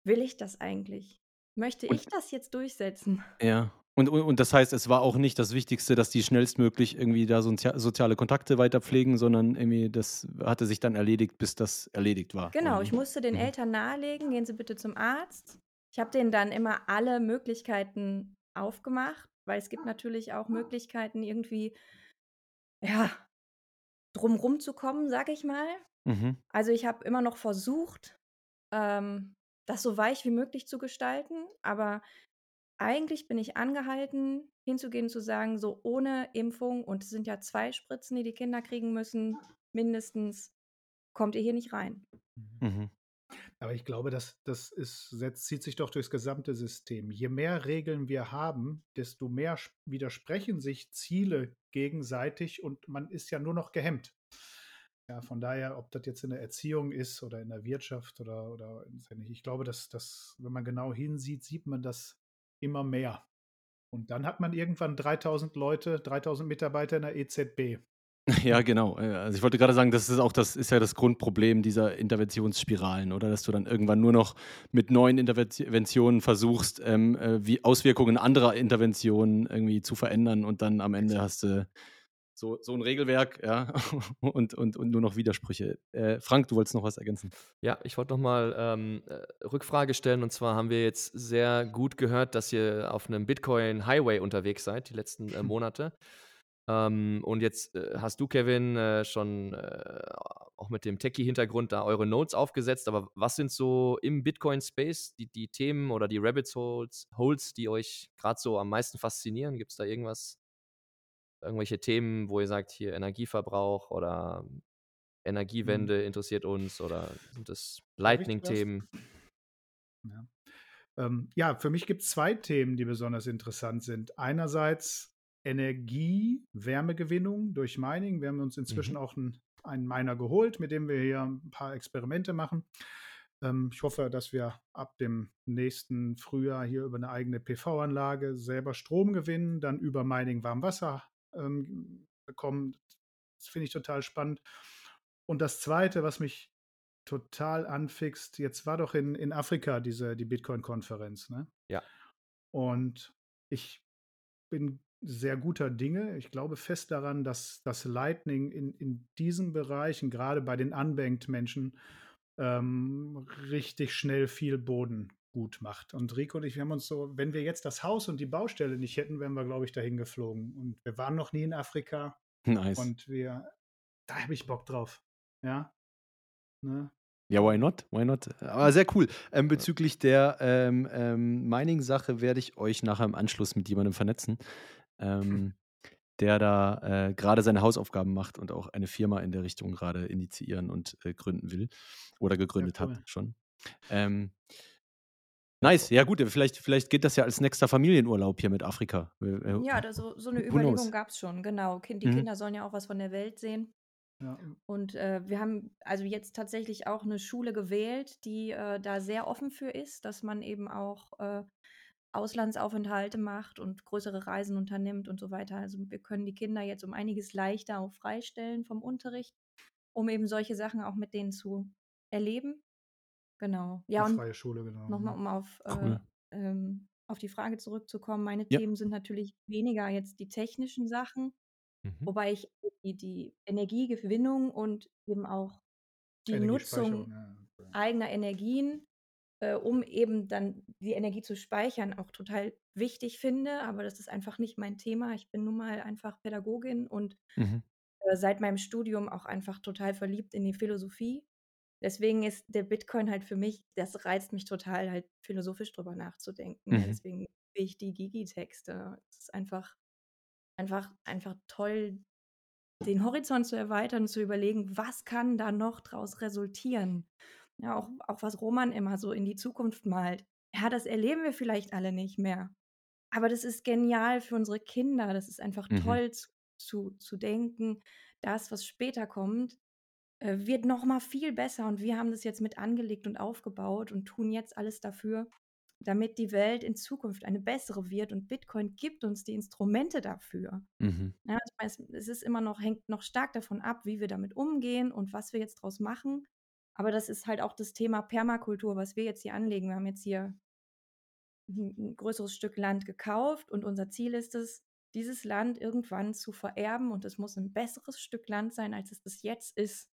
Will ich das eigentlich? Möchte Und- ich das jetzt durchsetzen? Ja. Und, und, und das heißt, es war auch nicht das Wichtigste, dass die schnellstmöglich irgendwie da sozia soziale Kontakte weiter pflegen, sondern irgendwie das hatte sich dann erledigt, bis das erledigt war. Genau, oder ich musste den Mhm. Eltern nahelegen, gehen Sie bitte zum Arzt. Ich habe denen dann immer alle Möglichkeiten aufgemacht, weil es gibt natürlich auch Möglichkeiten, irgendwie, ja, drumrum zu kommen, sag ich mal. Mhm. Also ich habe immer noch versucht, ähm, das so weich wie möglich zu gestalten, aber eigentlich bin ich angehalten, hinzugehen und zu sagen, so ohne Impfung, und es sind ja zwei Spritzen, die die Kinder kriegen müssen, mindestens, kommt ihr hier nicht rein. Mhm. Aber ich glaube, das, das ist, setzt, zieht sich doch durchs gesamte System. Je mehr Regeln wir haben, desto mehr widersprechen sich Ziele gegenseitig und man ist ja nur noch gehemmt. Ja, von daher, ob das jetzt in der Erziehung ist oder in der Wirtschaft oder, oder ich glaube, dass das, wenn man genau hinsieht, sieht man das immer mehr. Und dann hat man irgendwann 3000 Leute, 3000 Mitarbeiter in der EZB. Ja, genau. Äh, Also ich wollte gerade sagen, das ist auch das ist ja das Grundproblem dieser Interventionsspiralen, oder? Dass du dann irgendwann nur noch mit neuen Interventionen versuchst, ähm, äh, wie Auswirkungen anderer Interventionen irgendwie zu verändern und dann am Ende hast du so, so ein Regelwerk, ja, und, und, und nur noch Widersprüche. Äh, Frank, du wolltest noch was ergänzen. Ja, ich wollte nochmal ähm, äh, Rückfrage stellen. Und zwar haben wir jetzt sehr gut gehört, dass ihr auf einem Bitcoin-Highway unterwegs seid, die letzten äh, Monate. Ähm, und jetzt äh, hast du, Kevin, äh, schon äh, auch mit dem Techie-Hintergrund da eure Notes aufgesetzt. Aber was sind so im Bitcoin-Space die, die Themen oder die Rabbit Holes, Holes die euch gerade so am meisten faszinieren? Gibt es da irgendwas, irgendwelche Themen, wo ihr sagt, hier Energieverbrauch oder Energiewende interessiert uns oder sind das? Lightning-Themen? Ja. Ähm, ja, für mich gibt es zwei Themen, die besonders interessant sind. Einerseits Energie, Wärmegewinnung durch Mining. Wir haben uns inzwischen Mhm. auch einen, einen Miner geholt, mit dem wir hier ein paar Experimente machen. Ähm, ich hoffe, dass wir ab dem nächsten Frühjahr hier über eine eigene PV-Anlage selber Strom gewinnen, dann über Mining Warmwasser ähm, bekommen. das finde ich total spannend. Und das Zweite, was mich total anfixt, jetzt war doch in, in Afrika diese, die Bitcoin-Konferenz, ne? Ja. Und ich bin sehr guter Dinge. Ich glaube fest daran, dass das Lightning in, in diesen Bereichen, gerade bei den Unbanked-Menschen, ähm, richtig schnell viel Boden gut macht. Und Rico und ich, wir haben uns so, wenn wir jetzt das Haus und die Baustelle nicht hätten, wären wir, glaube ich, dahin geflogen. Und wir waren noch nie in Afrika. Nice. Und wir, da habe ich Bock drauf. Ja. Ne? Ja, why not? Why not? Aber sehr cool. Ähm, bezüglich der ähm, ähm, Mining-Sache werde ich euch nachher im Anschluss mit jemandem vernetzen, ähm, der da äh, gerade seine Hausaufgaben macht und auch eine Firma in der Richtung gerade initiieren und äh, gründen will oder gegründet cool. hat schon. Nice, ja gut, vielleicht, vielleicht geht das ja als nächster Familienurlaub hier mit Afrika. Äh, Ja, da so, so eine? Überlegung gab es schon, genau. Kind, die Mhm. Kinder sollen ja auch was von der Welt sehen. Ja. Und äh, wir haben also jetzt tatsächlich auch eine Schule gewählt, die äh, da sehr offen für ist, dass man eben auch äh, Auslandsaufenthalte macht und größere Reisen unternimmt und so weiter. Also wir können die Kinder jetzt um einiges leichter auch freistellen vom Unterricht, um eben solche Sachen auch mit denen zu erleben. Genau. Ja, Eine und freie Schule, genau. nochmal, ne? um auf, äh, Cool. ähm, auf die Frage zurückzukommen, meine Ja. Themen sind natürlich weniger jetzt die technischen Sachen, Mhm. wobei ich die, die Energiegewinnung und eben auch die Nutzung ja, ja. eigener Energien, äh, um eben dann die Energie zu speichern, auch total wichtig finde. Aber das ist einfach nicht mein Thema. Ich bin nun mal einfach Pädagogin und Mhm. äh, seit meinem Studium auch einfach total verliebt in die Philosophie. Deswegen ist der Bitcoin halt für mich, das reizt mich total, halt philosophisch drüber nachzudenken. Ja, Mhm. deswegen liebe ich die Gigi-Texte. Es ist einfach, einfach, einfach toll, den Horizont zu erweitern und zu überlegen, was kann da noch draus resultieren. Ja, auch, auch was Roman immer so in die Zukunft malt. Ja, das erleben wir vielleicht alle nicht mehr. Aber das ist genial für unsere Kinder. Das ist einfach Mhm. toll zu, zu, zu denken, das, was später kommt, äh, wird noch mal viel besser. Und wir haben das jetzt mit angelegt und aufgebaut und tun jetzt alles dafür, damit die Welt in Zukunft eine bessere wird. Und Bitcoin gibt uns die Instrumente dafür. Mhm. Ja, meine, es, ist immer noch, hängt noch stark davon ab, wie wir damit umgehen und was wir jetzt draus machen. Aber das ist halt auch das Thema Permakultur, was wir jetzt hier anlegen. Wir haben jetzt hier ein, ein größeres Stück Land gekauft und unser Ziel ist es, dieses Land irgendwann zu vererben und es muss ein besseres Stück Land sein, als es bis jetzt ist.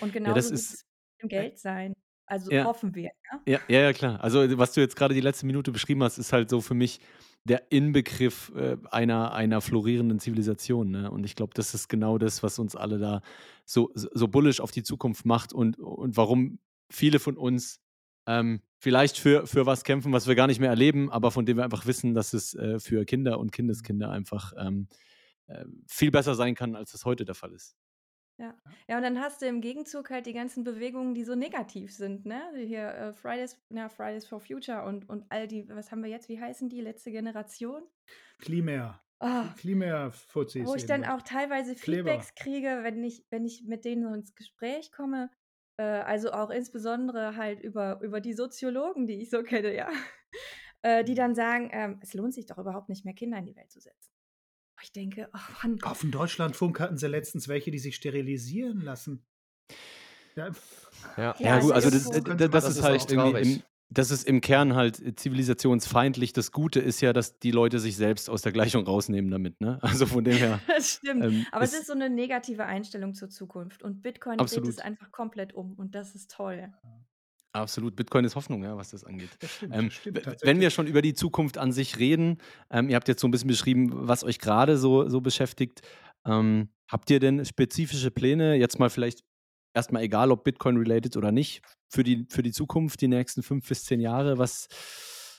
Und Ja, genauso das wird ist. es mit dem Geld sein. Also Ja. hoffen wir. Ja? Ja, ja, ja, klar. Also, was du jetzt gerade die letzte Minute beschrieben hast, ist halt so für mich der Inbegriff äh, einer, einer florierenden Zivilisation. Ne? Und ich glaube, das ist genau das, was uns alle da so, so so bullish auf die Zukunft macht und, und warum viele von uns ähm, vielleicht für, für was kämpfen, was wir gar nicht mehr erleben, aber von dem wir einfach wissen, dass es äh, für Kinder und Kindeskinder einfach ähm, äh, viel besser sein kann, als es heute der Fall ist. Ja. ja, und dann hast du im Gegenzug halt die ganzen Bewegungen, die so negativ sind, ne? Hier äh, Fridays, ja, Fridays for Future und, und all die, was haben wir jetzt, wie heißen die, letzte Generation? Klima. Oh, Klima-Fuzis. wo ich dann auch teilweise Kleber. Feedbacks kriege, wenn ich, wenn ich mit denen so ins Gespräch komme. Äh, also auch insbesondere halt über, über die Soziologen, die ich so kenne, ja. Äh, die dann sagen, ähm, es lohnt sich doch überhaupt nicht mehr, Kinder in die Welt zu setzen. Wo Ich denke, oh Mann, Auf dem Deutschlandfunk hatten sie letztens welche, die sich sterilisieren lassen. Ja, Ja. Ja, gut, also das, so. äh, man- das, das ist halt irgendwie im, das ist im Kern halt zivilisationsfeindlich. Das Gute ist ja, dass die Leute sich selbst aus der Gleichung rausnehmen damit, ne? Also von dem her. Das stimmt. Ähm, Aber es ist- so eine negative Einstellung zur Zukunft. Und Bitcoin dreht es einfach komplett um. Und das ist toll. Absolut. Bitcoin ist Hoffnung, ja, was das angeht. das stimmt, Ähm, das stimmt wenn wir schon über die Zukunft an sich reden, ähm, ihr habt jetzt so ein bisschen beschrieben, was euch gerade so, so beschäftigt. Ähm, habt ihr denn spezifische Pläne, jetzt mal vielleicht erstmal egal, ob Bitcoin-related oder nicht, für die, für die Zukunft, die nächsten fünf bis zehn Jahre? Was,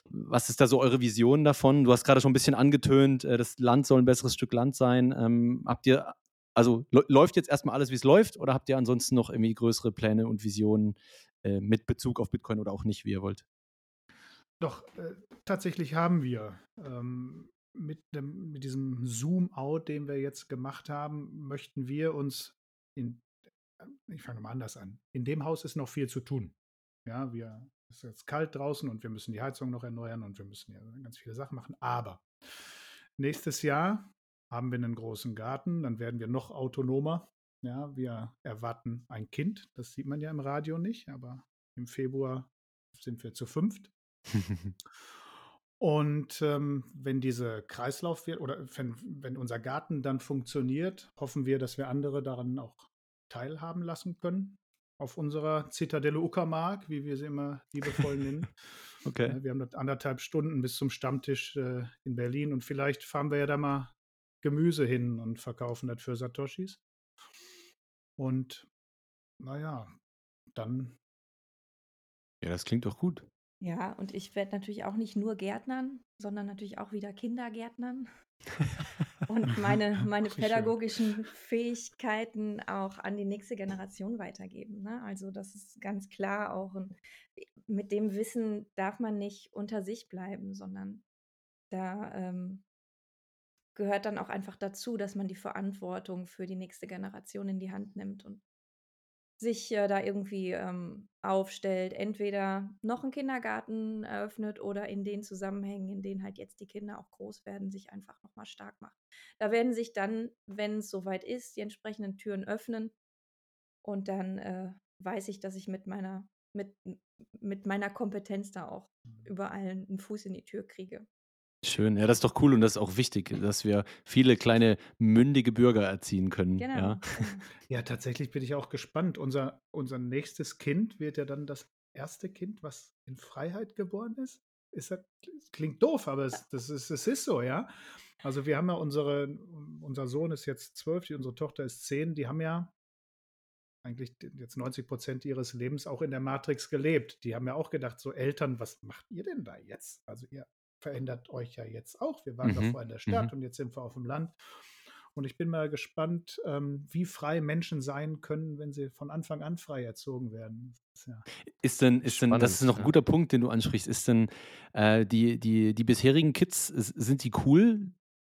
was ist da so eure Vision davon? Du hast gerade schon ein bisschen angetönt, äh, das Land soll ein besseres Stück Land sein. Ähm, habt ihr, also lä- läuft jetzt erstmal alles, wie es läuft, oder habt ihr ansonsten noch irgendwie größere Pläne und Visionen äh, mit Bezug auf Bitcoin oder auch nicht, wie ihr wollt? Doch, äh, tatsächlich haben wir ähm, mit, dem, mit diesem Zoom-Out, den wir jetzt gemacht haben, möchten wir uns in, äh, ich fange mal anders an. In dem Haus ist noch viel zu tun. Ja, wir, es ist jetzt kalt draußen und wir müssen die Heizung noch erneuern und wir müssen ja ganz viele Sachen machen. Aber nächstes Jahr haben wir einen großen Garten, dann werden wir noch autonomer. Ja, wir erwarten ein Kind. Das sieht man ja im Radio nicht, aber im Februar sind wir zu fünft. Und ähm, wenn diese Kreislauf wird oder wenn, wenn unser Garten dann funktioniert, hoffen wir, dass wir andere daran auch teilhaben lassen können. Auf unserer Zitadelle Uckermark, wie wir sie immer liebevoll nennen. Okay. Wir haben dort anderthalb Stunden bis zum Stammtisch äh, in Berlin und vielleicht fahren wir ja da mal Gemüse hin und verkaufen das für Satoshis. Und naja, dann Ja, das klingt doch gut. Ja, und ich werde natürlich auch nicht nur Gärtnern, sondern natürlich auch wieder Kindergärtnern und meine, meine pädagogischen Fähigkeiten auch an die nächste Generation weitergeben. Ne? Also das ist ganz klar auch ein, mit dem Wissen darf man nicht unter sich bleiben, sondern da ähm, gehört dann auch einfach dazu, dass man die Verantwortung für die nächste Generation in die Hand nimmt und sich äh, da irgendwie ähm, aufstellt, entweder noch einen Kindergarten eröffnet oder in den Zusammenhängen, in denen halt jetzt die Kinder auch groß werden, sich einfach nochmal stark macht. Da werden sich dann, wenn es soweit ist, die entsprechenden Türen öffnen und dann äh, weiß ich, dass ich mit meiner, mit, mit meiner Kompetenz da auch überall einen Fuß in die Tür kriege. Schön. Ja, das ist doch cool und das ist auch wichtig, dass wir viele kleine mündige Bürger erziehen können. Genau. Ja. Ja, tatsächlich bin ich auch gespannt. Unser, unser nächstes Kind wird ja dann das erste Kind, was in Freiheit geboren ist. ist das, klingt doof, aber es, das ist, es ist so, ja. Also wir haben ja unsere, unser Sohn ist jetzt zwölf, die- unsere Tochter ist zehn, die haben ja eigentlich jetzt 90 Prozent ihres Lebens auch in der Matrix gelebt. Die haben ja auch gedacht, so Eltern, was macht ihr denn da jetzt? Also ihr verändert euch ja jetzt auch. Wir waren Mhm, davor in der Stadt mhm. und jetzt sind wir auf dem Land. Und ich bin mal gespannt, ähm, wie frei Menschen sein können, wenn sie von Anfang an frei erzogen werden. Das ist ja, Ist denn, ist denn, das ist Spannend, noch ein ja. guter Punkt, den du ansprichst. Ist denn äh, die, die, die bisherigen Kids, sind die cool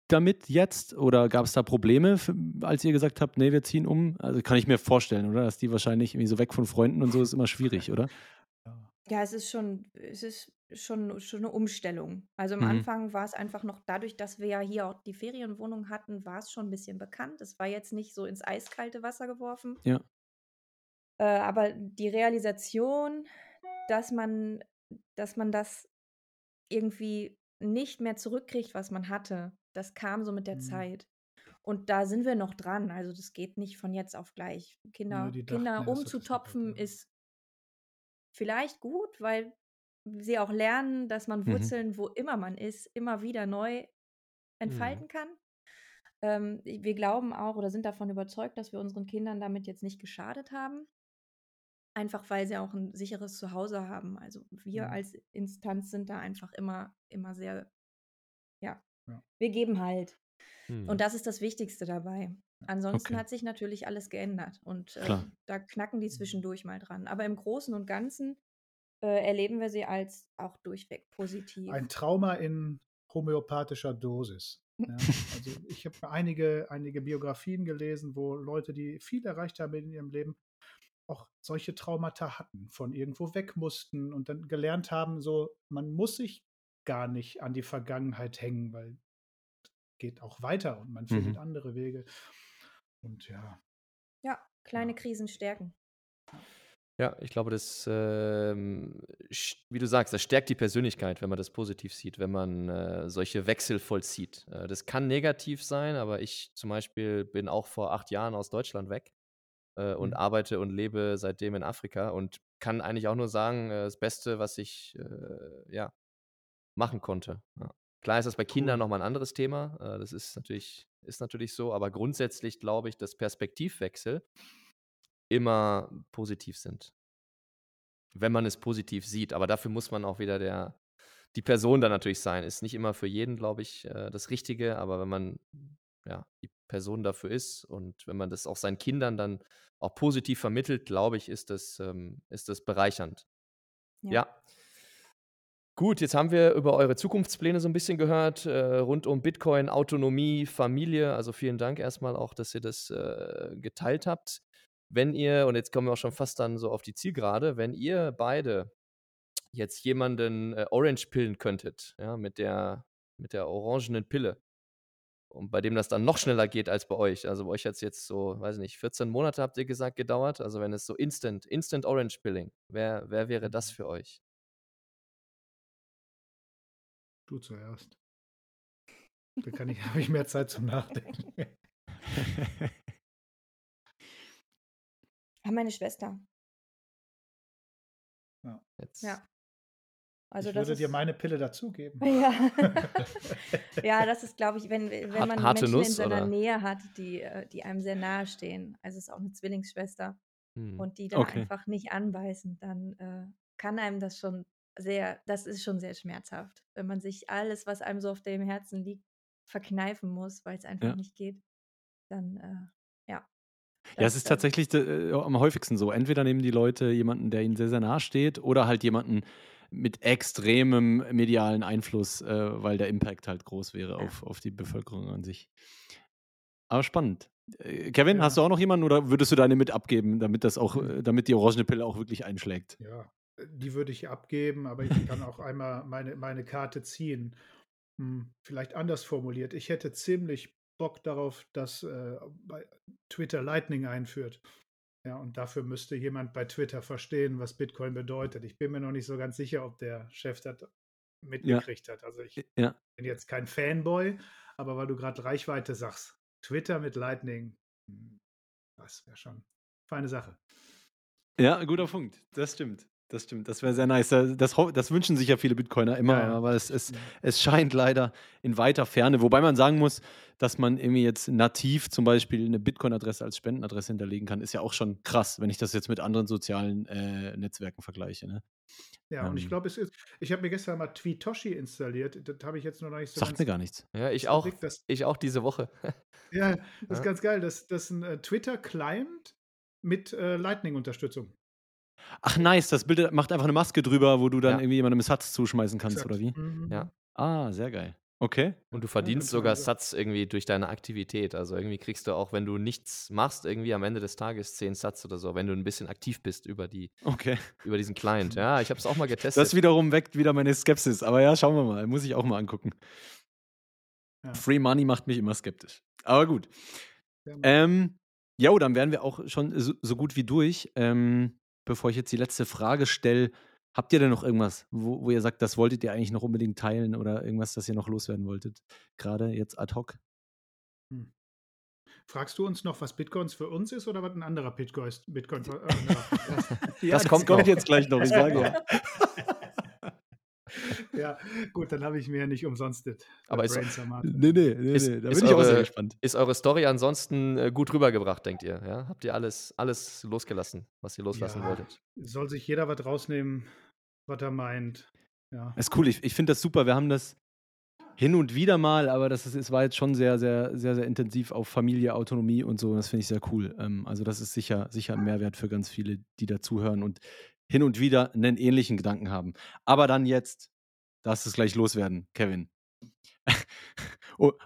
damit jetzt? Oder gab es da Probleme, für, als ihr gesagt habt, nee, wir ziehen um? Also kann ich mir vorstellen, oder? Dass die wahrscheinlich irgendwie so weg von Freunden und so ist immer schwierig, oder? ja. Ja, es ist schon, es ist schon, schon eine Umstellung. Also am Mhm. Anfang war es einfach noch dadurch, dass wir ja hier auch die Ferienwohnung hatten, war es schon ein bisschen bekannt. Es war jetzt nicht so ins eiskalte Wasser geworfen. Ja. Äh, aber die Realisation, dass man, dass man das irgendwie nicht mehr zurückkriegt, was man hatte, das kam so mit der Mhm. Zeit. Und da sind wir noch dran. Also das geht nicht von jetzt auf gleich. Kinder, dachten Kinder umzutopfen ist vielleicht gut, weil sie auch lernen, dass man Mhm. Wurzeln, wo immer man ist, immer wieder neu entfalten kann. Ähm, wir glauben auch oder sind davon überzeugt, dass wir unseren Kindern damit jetzt nicht geschadet haben. Einfach weil sie auch ein sicheres Zuhause haben. Also wir Mhm. als Instanz sind da einfach immer, immer sehr, ja, Ja. wir geben halt. Und das ist das Wichtigste dabei. Ansonsten Okay. hat sich natürlich alles geändert und ähm, da knacken die Mhm. zwischendurch mal dran. Aber im Großen und Ganzen äh, erleben wir sie als auch durchweg positiv. Ein Trauma in homöopathischer Dosis. Ja, also ich habe einige, einige Biografien gelesen, wo Leute, die viel erreicht haben in ihrem Leben, auch solche Traumata hatten, von irgendwo weg mussten und dann gelernt haben, so man muss sich gar nicht an die Vergangenheit hängen, weil geht auch weiter und man findet Mhm. andere Wege. Und ja, ja, kleine Ja. Krisen stärken. Ja, ich glaube, das, ähm, sch- wie du sagst, das stärkt die Persönlichkeit, wenn man das positiv sieht, wenn man äh, solche Wechsel vollzieht. Äh, das kann negativ sein, aber ich zum Beispiel bin auch vor acht Jahren aus Deutschland weg äh, und Mhm. arbeite und lebe seitdem in Afrika und kann eigentlich auch nur sagen, äh, das Beste, was ich äh, ja, machen konnte. Ja. Klar ist das bei Kindern Cool. nochmal ein anderes Thema. Äh, das ist natürlich, ist natürlich so, aber grundsätzlich glaube ich, dass Perspektivwechsel immer positiv sind. Wenn man es positiv sieht. Aber dafür muss man auch wieder der, die Person dann natürlich sein. Ist nicht immer für jeden, glaube ich, äh, das Richtige, aber wenn man ja, die Person dafür ist und wenn man das auch seinen Kindern dann auch positiv vermittelt, glaube ich, ist das, ähm, ist das bereichernd. Ja. Ja. Gut, jetzt haben wir über eure Zukunftspläne so ein bisschen gehört, äh, rund um Bitcoin, Autonomie, Familie. Also vielen Dank erstmal auch, dass ihr das äh, geteilt habt. Wenn ihr, und jetzt kommen wir auch schon fast dann so auf die Zielgerade, wenn ihr beide jetzt jemanden äh, Orange pillen könntet, ja, mit der, mit der orangenen Pille und bei dem das dann noch schneller geht als bei euch. Also bei euch hat es jetzt so, weiß ich nicht, 14 Monate habt ihr gesagt, gedauert. Also wenn es so Instant, Instant Orange Pilling, wer, wer wäre das für euch? Du zuerst. Da kann ich, habe ich mehr Zeit zum Nachdenken. Ah, meine Schwester. Jetzt. Ja. Also ich das würde dir ist, meine Pille dazugeben. ja. ja, das ist, glaube ich, wenn, wenn Hart- man harte Menschen in Nuss, seiner oder? Nähe hat, die, äh, die einem sehr nahe stehen. Also es ist auch eine Zwillingsschwester Hm. und die da Okay. einfach nicht anbeißen, dann äh, kann einem das schon sehr, das ist schon sehr schmerzhaft, wenn man sich alles, was einem so auf dem Herzen liegt, verkneifen muss, weil es einfach Ja. nicht geht. Dann, äh, ja. Ja, es ist tatsächlich äh, am häufigsten so. Entweder nehmen die Leute jemanden, der ihnen sehr, sehr nahe steht, oder halt jemanden mit extremem medialen Einfluss, äh, weil der Impact halt groß wäre auf, auf die Bevölkerung an sich. Aber spannend. Äh, Kevin, Ja. hast du auch noch jemanden oder würdest du deine mit abgeben, damit das auch, Hm. äh, damit die orangene Pille auch wirklich einschlägt? Ja, die würde ich abgeben, aber ich kann auch einmal meine, meine Karte ziehen. Hm, vielleicht anders formuliert. Ich hätte ziemlich Bock darauf, dass äh, bei Twitter Lightning einführt. Ja, und dafür müsste jemand bei Twitter verstehen, was Bitcoin bedeutet. Ich bin mir noch nicht so ganz sicher, ob der Chef das mitgekriegt hat. Also ich Ja. bin jetzt kein Fanboy, aber weil du gerade Reichweite sagst, Twitter mit Lightning, hm, das wäre schon feine Sache. Ja, guter Punkt. Das stimmt. Das stimmt. Das wäre sehr nice. Da- Das, das wünschen sich ja viele Bitcoiner immer, Ja, ja. aber es, es, Mhm. es scheint leider in weiter Ferne. Wobei man sagen muss, dass man irgendwie jetzt nativ zum Beispiel eine Bitcoin-Adresse als Spendenadresse hinterlegen kann, ist ja auch schon krass, wenn ich das jetzt mit anderen sozialen äh, Netzwerken vergleiche. Ne? Ja, und ich Ähm. glaube, es ist, ich habe mir gestern mal Tweetoshi installiert. Das habe ich jetzt noch nicht so Sagt mir gar nichts. Ja, ich auch. das, Ich auch diese Woche. ja, das ist Ja. ganz geil. Das, das ist ein äh, Twitter-Client mit äh, Lightning-Unterstützung. Ach, nice. Das Bild macht einfach eine Maske drüber, wo du dann Ja. irgendwie jemandem Satz zuschmeißen kannst, Exakt. oder wie? Mhm. Ja. Ah, sehr geil. Okay. Und du Ja, verdienst ganz sogar so. Satz irgendwie durch deine Aktivität. Also irgendwie kriegst du auch, wenn du nichts machst, irgendwie am Ende des Tages 10 Satz oder so, wenn du ein bisschen aktiv bist über, die, Okay. über diesen Client. Ja, ich habe es auch mal getestet. Das wiederum weckt wieder meine Skepsis. Aber ja, schauen wir mal. Muss ich auch mal angucken. Ja. Free Money macht mich immer skeptisch. Aber gut. Ja, Ähm, jo, dann wären wir auch schon so, so gut wie durch. Ähm, bevor ich jetzt die letzte Frage stelle, habt ihr denn noch irgendwas, wo, wo ihr sagt, das wolltet ihr eigentlich noch unbedingt teilen oder irgendwas, das ihr noch loswerden wolltet? Gerade jetzt ad hoc? Hm. Fragst du uns noch, was Bitcoins für uns ist oder was ein anderer Bitcoin ist? Bitcoin für, äh, anderer- Ja, kommt noch. jetzt gleich noch, ich sage ja. ja, gut, dann habe ich mir ja nicht umsonst das Aber ist- Nee, nee, nee, Ist- nee. Da ist bin ich auch sehr eure- gespannt. Ist eure Story ansonsten äh, gut rübergebracht, denkt ihr? Ja? Habt ihr alles, alles losgelassen, was ihr loslassen Ja. wolltet? Soll sich jeder was rausnehmen, was er meint. Ja. Das ist cool. Ich, ich finde das super. Wir haben das hin und wieder mal, aber das ist, es war jetzt schon sehr, sehr, sehr, sehr intensiv auf Familie, Autonomie und so. Das finde ich sehr cool. Ähm, also, das ist sicher, sicher ein Mehrwert für ganz viele, die dazuhören und hin und wieder einen ähnlichen Gedanken haben. Aber dann jetzt, darfst du es gleich loswerden, Kevin.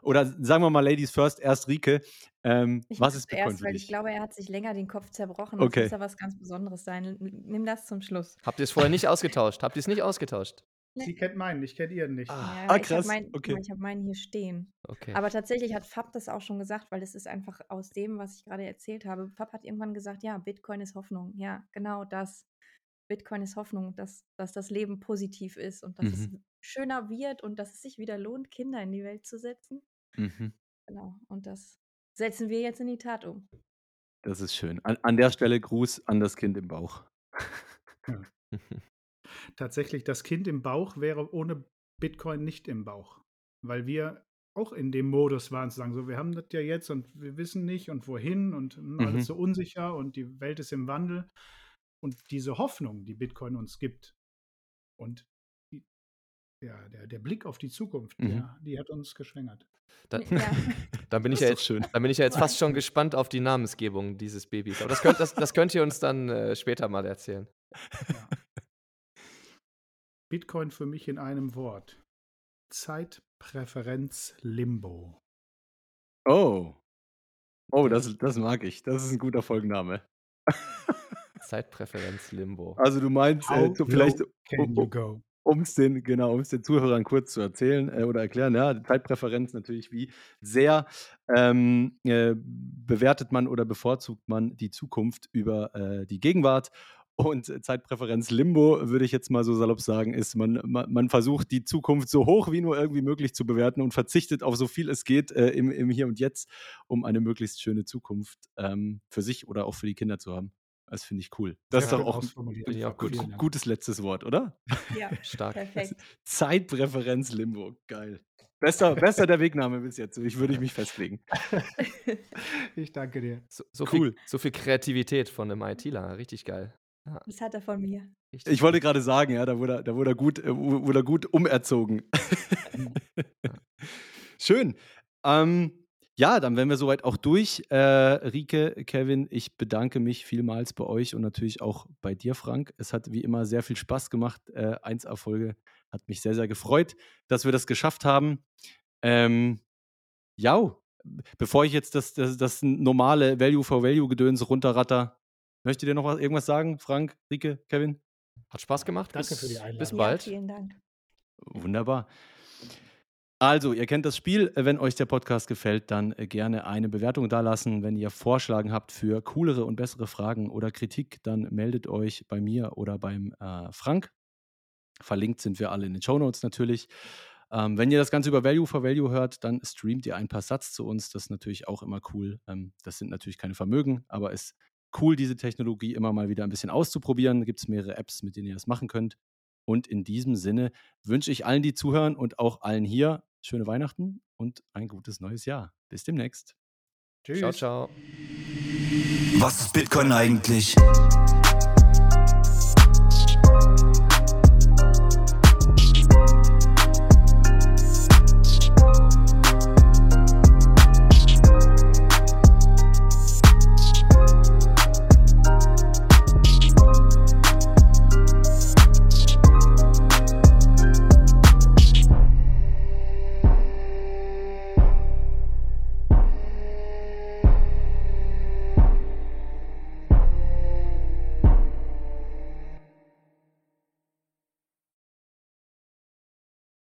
Oder sagen wir mal Ladies first, erst Rike. Ähm, Ich was ist Bitcoin zuerst, für weil dich? ich glaube, er hat sich länger den Kopf zerbrochen. Das Okay. muss ja was ganz Besonderes sein. Nimm das zum Schluss. Habt ihr es vorher nicht ausgetauscht? Habt ihr es nicht ausgetauscht? Sie kennt meinen, ich kenne ihren nicht. Ah, Ja, ah, ich habe krass. mein, Okay. ich hab meinen hier stehen. okay. Aber tatsächlich hat Fab das auch schon gesagt, weil es ist einfach aus dem, was ich gerade erzählt habe. Fab hat irgendwann gesagt, ja, Bitcoin ist Hoffnung. Ja, genau das. Bitcoin ist Hoffnung, dass, dass das Leben positiv ist und dass es Mhm. schöner wird und dass es sich wieder lohnt, Kinder in die Welt zu setzen. Mhm. Genau. Und das setzen wir jetzt in die Tat um. Das ist schön. An, an der Stelle Gruß an das Kind im Bauch. Tatsächlich, das Kind im Bauch wäre ohne Bitcoin nicht im Bauch. Weil wir auch in dem Modus waren, zu sagen, so, wir haben das ja jetzt und wir wissen nicht und wohin und hm, Mhm. alles so unsicher und die Welt ist im Wandel. Und diese Hoffnung, die Bitcoin uns gibt und die, ja, der, der Blick auf die Zukunft, Mhm. der, die hat uns geschwängert. Dann, Ja. dann, bin ich ja jetzt, schön. dann bin ich ja jetzt fast schon gespannt auf die Namensgebung dieses Babys. Aber das könnt, das, das könnt ihr uns dann äh, später mal erzählen. Ja. Bitcoin für mich in einem Wort. Zeitpräferenz Limbo. Oh. Oh, das, das mag ich. Das ist ein guter Folgenname. Zeitpräferenz Limbo. Also du meinst, äh, du vielleicht. go? Um es den, genau, um es den Zuhörern kurz zu erzählen äh, oder erklären, ja, Zeitpräferenz natürlich, wie sehr ähm, äh, bewertet man oder bevorzugt man die Zukunft über äh, die Gegenwart. Und Zeitpräferenz Limbo, würde ich jetzt mal so salopp sagen, ist, man, man, man, versucht die Zukunft so hoch wie nur irgendwie möglich zu bewerten und verzichtet auf so viel es geht äh, im, im Hier und Jetzt, um eine möglichst schöne Zukunft ähm, für sich oder auch für die Kinder zu haben. Das finde ich cool. Das Sehr ist doch auch ich auch gut. Gut, gutes letztes Wort, oder? Ja, stark. Perfekt. Zeitpräferenz Limbo, geil. Bester, bester der Wegname bis jetzt. Ich würde mich festlegen. ich danke dir. So, so cool. Viel, so viel Kreativität von einem ITler, richtig geil. Ja. Das hat er von mir. Richtig ich wollte gerade sagen, ja, da wurde, da wurde er gut, äh, wurde er gut umerzogen. Schön. Ähm, ja, dann wären wir soweit auch durch. Äh, Rike, Kevin, ich bedanke mich vielmals bei euch und natürlich auch bei dir, Frank. Es hat wie immer sehr viel Spaß gemacht. Äh, eins Erfolge hat mich sehr, sehr gefreut, dass wir das geschafft haben. Ähm, ja, bevor ich jetzt das, das, das normale Value-for-Value-Gedöns runterratter, möchtet ihr noch was, irgendwas sagen, Frank, Rike, Kevin? Hat Spaß gemacht. Danke bis, für die Einladung. Bis bald. Ja, vielen Dank. Wunderbar. Also, ihr kennt das Spiel. Wenn euch der Podcast gefällt, dann äh, gerne eine Bewertung dalassen. Wenn ihr Vorschläge habt für coolere und bessere Fragen oder Kritik, dann meldet euch bei mir oder beim äh, Frank. Verlinkt sind wir alle in den Show Notes natürlich. Ähm, wenn ihr das Ganze über Value for Value hört, dann streamt ihr ein paar Satz zu uns. Das ist natürlich auch immer cool. Ähm, das sind natürlich keine Vermögen, aber es ist cool, diese Technologie immer mal wieder ein bisschen auszuprobieren. Da gibt es mehrere Apps, mit denen ihr das machen könnt. Und in diesem Sinne wünsche ich allen, die zuhören und auch allen hier schöne Weihnachten und ein gutes neues Jahr. Bis demnächst. Tschüss. Ciao, ciao. Was ist Bitcoin eigentlich?